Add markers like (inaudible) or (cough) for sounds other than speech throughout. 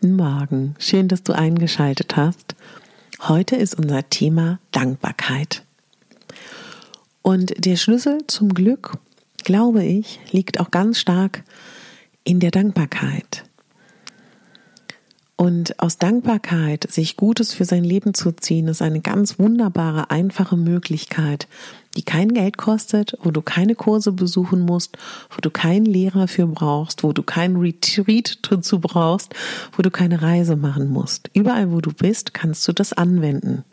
Guten Morgen. Schön, dass du eingeschaltet hast. Heute ist unser Thema Dankbarkeit. Und der Schlüssel zum Glück, glaube ich, liegt auch ganz stark in der Dankbarkeit. Und aus Dankbarkeit sich Gutes für sein Leben zu ziehen, ist eine ganz wunderbare, einfache Möglichkeit, die kein Geld kostet, wo du keine Kurse besuchen musst, wo du keinen Lehrer für brauchst, wo du keinen Retreat dazu brauchst, wo du keine Reise machen musst. Überall, wo du bist, kannst du das anwenden.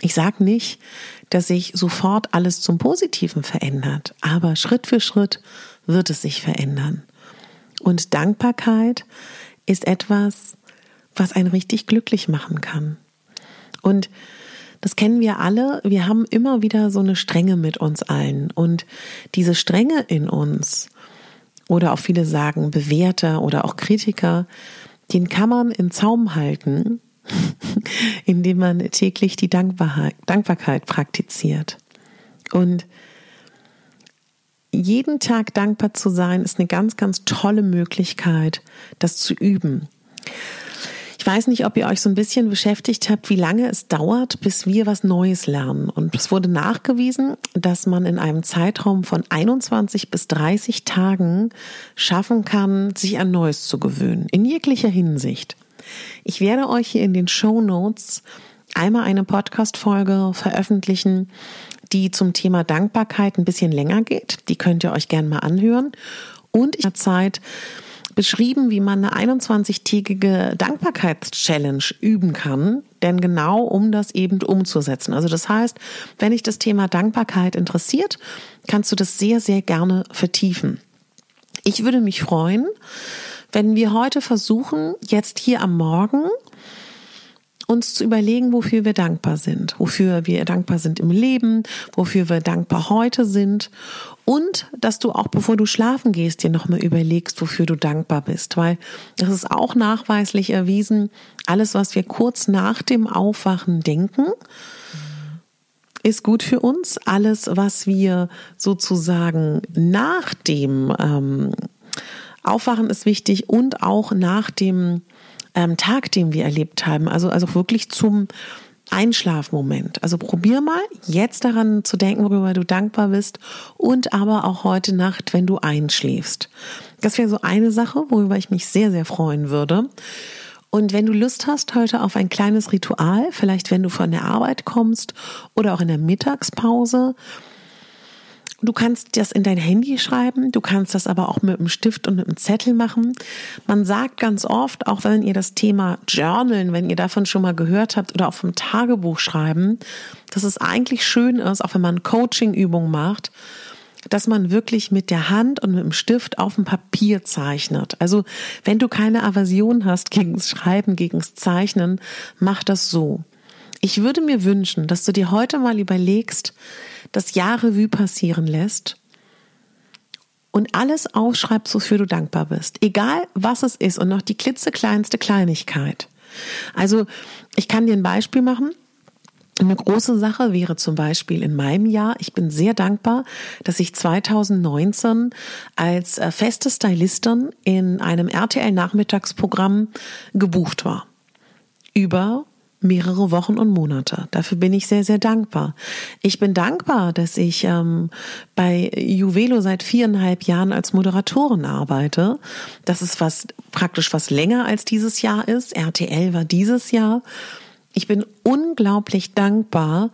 Ich sage nicht, dass sich sofort alles zum Positiven verändert, aber Schritt für Schritt wird es sich verändern. Und Dankbarkeit ist etwas, was einen richtig glücklich machen kann. Und das kennen wir alle. Wir haben immer wieder so eine Strenge mit uns allen. Und diese Strenge in uns, oder auch viele sagen Bewerter oder auch Kritiker, den kann man in Zaum halten, (laughs) indem man täglich die Dankbarkeit, Dankbarkeit praktiziert. Und jeden Tag dankbar zu sein, ist eine ganz, ganz tolle Möglichkeit, das zu üben. Ich weiß nicht, ob ihr euch so ein bisschen beschäftigt habt, wie lange es dauert, bis wir was Neues lernen. Und es wurde nachgewiesen, dass man in einem Zeitraum von 21 bis 30 Tagen schaffen kann, sich an Neues zu gewöhnen. In jeglicher Hinsicht. Ich werde euch hier in den Show Notes einmal eine Podcast-Folge veröffentlichen, die zum Thema Dankbarkeit ein bisschen länger geht. Die könnt ihr euch gerne mal anhören. Und ich habe Zeit, beschrieben, wie man eine 21-tägige Dankbarkeitschallenge üben kann, denn genau um das eben umzusetzen. Also das heißt, wenn dich das Thema Dankbarkeit interessiert, kannst du das sehr, sehr gerne vertiefen. Ich würde mich freuen, wenn wir heute versuchen, jetzt hier am Morgen uns zu überlegen, wofür wir dankbar sind, wofür wir dankbar sind im Leben, wofür wir dankbar heute sind und dass du auch bevor du schlafen gehst dir nochmal überlegst, wofür du dankbar bist, weil das ist auch nachweislich erwiesen, alles was wir kurz nach dem Aufwachen denken, ist gut für uns. Alles, was wir sozusagen nach dem ähm, Aufwachen ist wichtig und auch nach dem ähm, Tag, den wir erlebt haben. Also, also wirklich zum Einschlafmoment. Also probier mal jetzt daran zu denken, worüber du dankbar bist und aber auch heute Nacht, wenn du einschläfst. Das wäre so eine Sache, worüber ich mich sehr, sehr freuen würde. Und wenn du Lust hast heute auf ein kleines Ritual, vielleicht wenn du von der Arbeit kommst oder auch in der Mittagspause, Du kannst das in dein Handy schreiben, du kannst das aber auch mit einem Stift und mit einem Zettel machen. Man sagt ganz oft, auch wenn ihr das Thema Journalen, wenn ihr davon schon mal gehört habt oder auch vom Tagebuch schreiben, dass es eigentlich schön ist, auch wenn man Coaching-Übungen macht, dass man wirklich mit der Hand und mit dem Stift auf dem Papier zeichnet. Also wenn du keine Aversion hast gegen das Schreiben, gegen das Zeichnen, mach das so. Ich würde mir wünschen, dass du dir heute mal überlegst, das Jahr Revue passieren lässt und alles aufschreibst, wofür du dankbar bist. Egal was es ist und noch die klitzekleinste Kleinigkeit. Also ich kann dir ein Beispiel machen. Eine große Sache wäre zum Beispiel in meinem Jahr, ich bin sehr dankbar, dass ich 2019 als äh, feste Stylistin in einem RTL-Nachmittagsprogramm gebucht war. Über mehrere Wochen und Monate. Dafür bin ich sehr, sehr dankbar. Ich bin dankbar, dass ich ähm, bei Juvelo seit viereinhalb Jahren als Moderatorin arbeite. Das ist was praktisch was länger als dieses Jahr ist. RTL war dieses Jahr. Ich bin unglaublich dankbar,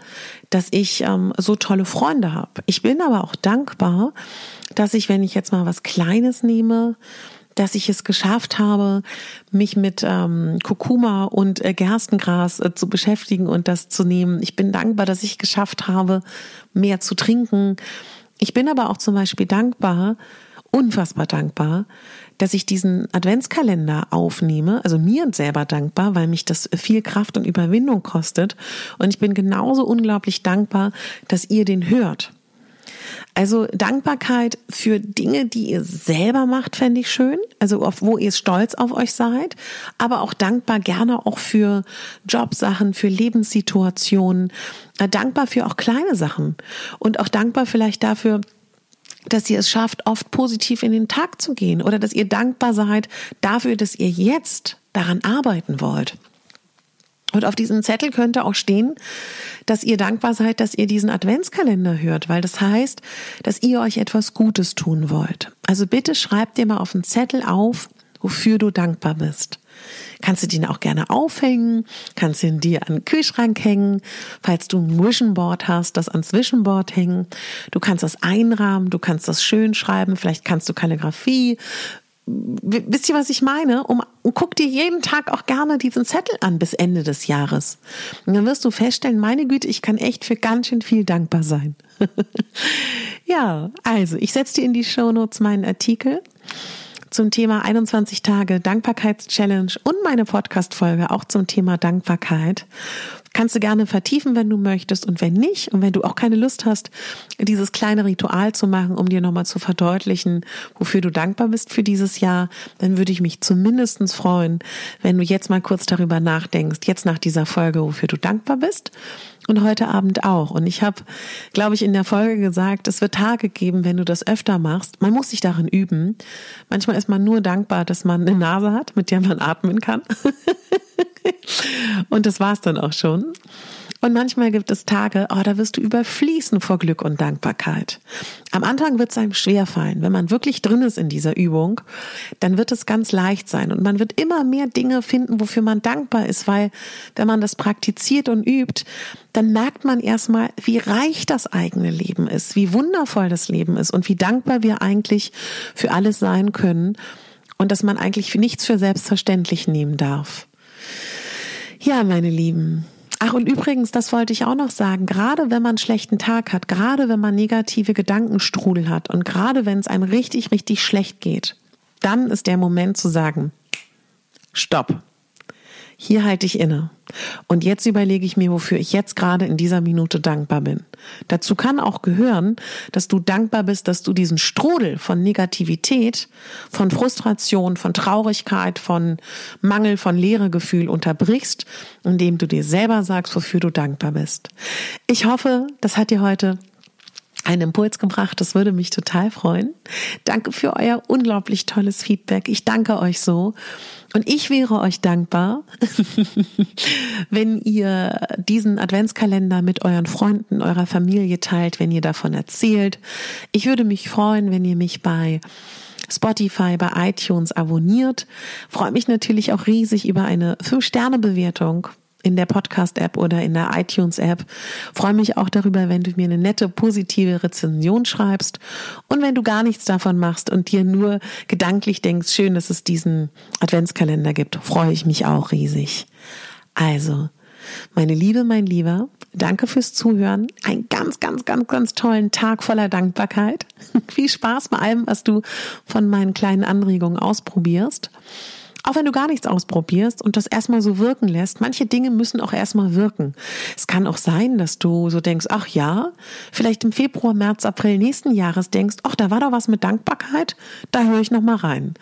dass ich ähm, so tolle Freunde habe. Ich bin aber auch dankbar, dass ich, wenn ich jetzt mal was Kleines nehme, dass ich es geschafft habe, mich mit ähm, Kurkuma und äh, Gerstengras äh, zu beschäftigen und das zu nehmen. Ich bin dankbar, dass ich geschafft habe, mehr zu trinken. Ich bin aber auch zum Beispiel dankbar, unfassbar dankbar, dass ich diesen Adventskalender aufnehme, also mir selber dankbar, weil mich das viel Kraft und Überwindung kostet. Und ich bin genauso unglaublich dankbar, dass ihr den hört. Also Dankbarkeit für Dinge, die ihr selber macht, fände ich schön. Also auf, wo ihr stolz auf euch seid. Aber auch dankbar gerne auch für Jobsachen, für Lebenssituationen. Äh, dankbar für auch kleine Sachen. Und auch dankbar vielleicht dafür, dass ihr es schafft, oft positiv in den Tag zu gehen oder dass ihr dankbar seid dafür, dass ihr jetzt daran arbeiten wollt. Und auf diesem Zettel könnte auch stehen, dass ihr dankbar seid, dass ihr diesen Adventskalender hört, weil das heißt, dass ihr euch etwas Gutes tun wollt. Also bitte schreibt dir mal auf den Zettel auf, wofür du dankbar bist. Kannst du den auch gerne aufhängen, kannst ihn dir an den Kühlschrank hängen, falls du ein Vision Board hast, das ans Vision Board hängen. Du kannst das einrahmen, du kannst das schön schreiben, vielleicht kannst du Kalligrafie. Wisst ihr, was ich meine? Um, guck dir jeden Tag auch gerne diesen Zettel an bis Ende des Jahres. Und dann wirst du feststellen, meine Güte, ich kann echt für ganz schön viel dankbar sein. (laughs) ja, also ich setze dir in die Show Notes meinen Artikel zum Thema 21 Tage Dankbarkeitschallenge und meine Podcast-Folge auch zum Thema Dankbarkeit. Kannst du gerne vertiefen, wenn du möchtest und wenn nicht und wenn du auch keine Lust hast, dieses kleine Ritual zu machen, um dir nochmal zu verdeutlichen, wofür du dankbar bist für dieses Jahr, dann würde ich mich zumindestens freuen, wenn du jetzt mal kurz darüber nachdenkst, jetzt nach dieser Folge, wofür du dankbar bist und heute Abend auch. Und ich habe, glaube ich, in der Folge gesagt, es wird Tage geben, wenn du das öfter machst. Man muss sich darin üben. Manchmal ist man nur dankbar, dass man eine Nase hat, mit der man atmen kann. (laughs) (laughs) und das war's dann auch schon. Und manchmal gibt es Tage, oh, da wirst du überfließen vor Glück und Dankbarkeit. Am Anfang wird es einem schwerfallen. Wenn man wirklich drin ist in dieser Übung, dann wird es ganz leicht sein. Und man wird immer mehr Dinge finden, wofür man dankbar ist, weil wenn man das praktiziert und übt, dann merkt man erstmal, wie reich das eigene Leben ist, wie wundervoll das Leben ist und wie dankbar wir eigentlich für alles sein können und dass man eigentlich nichts für selbstverständlich nehmen darf. Ja, meine Lieben, Ach, und übrigens, das wollte ich auch noch sagen, gerade wenn man einen schlechten Tag hat, gerade wenn man negative Gedankenstrudel hat und gerade wenn es einem richtig, richtig schlecht geht, dann ist der Moment zu sagen, stopp. Hier halte ich inne. Und jetzt überlege ich mir, wofür ich jetzt gerade in dieser Minute dankbar bin. Dazu kann auch gehören, dass du dankbar bist, dass du diesen Strudel von Negativität, von Frustration, von Traurigkeit, von Mangel, von Leeregefühl unterbrichst, indem du dir selber sagst, wofür du dankbar bist. Ich hoffe, das hat dir heute einen Impuls gebracht. Das würde mich total freuen. Danke für euer unglaublich tolles Feedback. Ich danke euch so. Und ich wäre euch dankbar, (laughs) wenn ihr diesen Adventskalender mit euren Freunden, eurer Familie teilt, wenn ihr davon erzählt. Ich würde mich freuen, wenn ihr mich bei Spotify, bei iTunes abonniert. Freue mich natürlich auch riesig über eine 5-Sterne-Bewertung in der Podcast-App oder in der iTunes-App. Freue mich auch darüber, wenn du mir eine nette, positive Rezension schreibst. Und wenn du gar nichts davon machst und dir nur gedanklich denkst, schön, dass es diesen Adventskalender gibt, freue ich mich auch riesig. Also, meine Liebe, mein Lieber, danke fürs Zuhören. Einen ganz, ganz, ganz, ganz tollen Tag voller Dankbarkeit. (laughs) Viel Spaß bei allem, was du von meinen kleinen Anregungen ausprobierst. Auch wenn du gar nichts ausprobierst und das erstmal so wirken lässt, manche Dinge müssen auch erstmal wirken. Es kann auch sein, dass du so denkst, ach ja, vielleicht im Februar, März, April nächsten Jahres denkst, ach, da war doch was mit Dankbarkeit, da höre ich noch mal rein.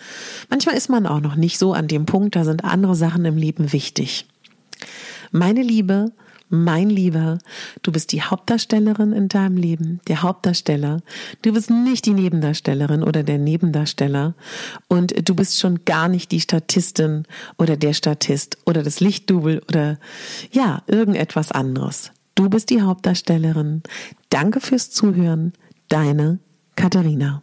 Manchmal ist man auch noch nicht so an dem Punkt, da sind andere Sachen im Leben wichtig. Meine Liebe, mein Lieber, du bist die Hauptdarstellerin in deinem Leben, der Hauptdarsteller. Du bist nicht die Nebendarstellerin oder der Nebendarsteller. Und du bist schon gar nicht die Statistin oder der Statist oder das Lichtdubel oder ja, irgendetwas anderes. Du bist die Hauptdarstellerin. Danke fürs Zuhören. Deine Katharina.